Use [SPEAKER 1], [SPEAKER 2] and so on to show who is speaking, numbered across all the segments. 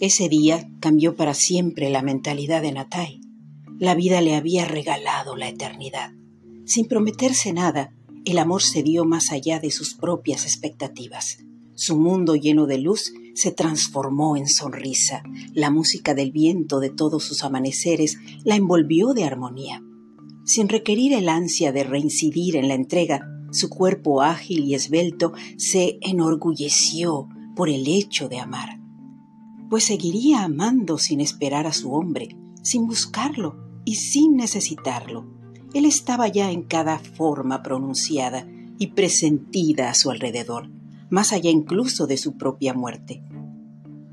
[SPEAKER 1] Ese día cambió para siempre la mentalidad de Natai. La vida le había regalado la eternidad. Sin prometerse nada, el amor se dio más allá de sus propias expectativas. Su mundo lleno de luz se transformó en sonrisa. La música del viento de todos sus amaneceres la envolvió de armonía. Sin requerir el ansia de reincidir en la entrega, su cuerpo ágil y esbelto se enorgulleció por el hecho de amar pues seguiría amando sin esperar a su hombre, sin buscarlo y sin necesitarlo. Él estaba ya en cada forma pronunciada y presentida a su alrededor, más allá incluso de su propia muerte.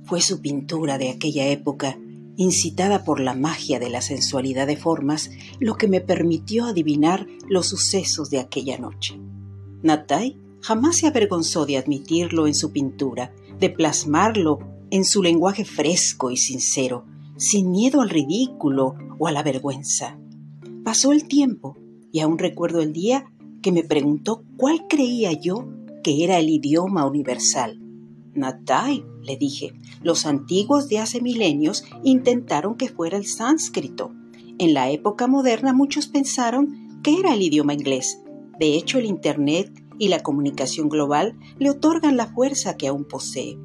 [SPEAKER 1] Fue su pintura de aquella época, incitada por la magia de la sensualidad de formas, lo que me permitió adivinar los sucesos de aquella noche. Natai jamás se avergonzó de admitirlo en su pintura, de plasmarlo en su lenguaje fresco y sincero, sin miedo al ridículo o a la vergüenza. Pasó el tiempo y aún recuerdo el día que me preguntó cuál creía yo que era el idioma universal. Natai, le dije, los antiguos de hace milenios intentaron que fuera el sánscrito. En la época moderna muchos pensaron que era el idioma inglés. De hecho, el Internet y la comunicación global le otorgan la fuerza que aún posee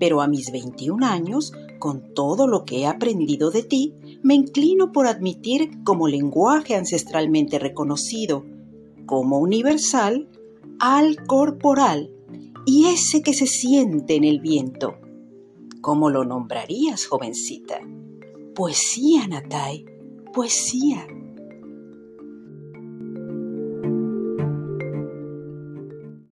[SPEAKER 1] pero a mis 21 años, con todo lo que he aprendido de ti, me inclino por admitir como lenguaje ancestralmente reconocido, como universal, al corporal y ese que se siente en el viento. ¿Cómo lo nombrarías, jovencita? Poesía, Natai, poesía.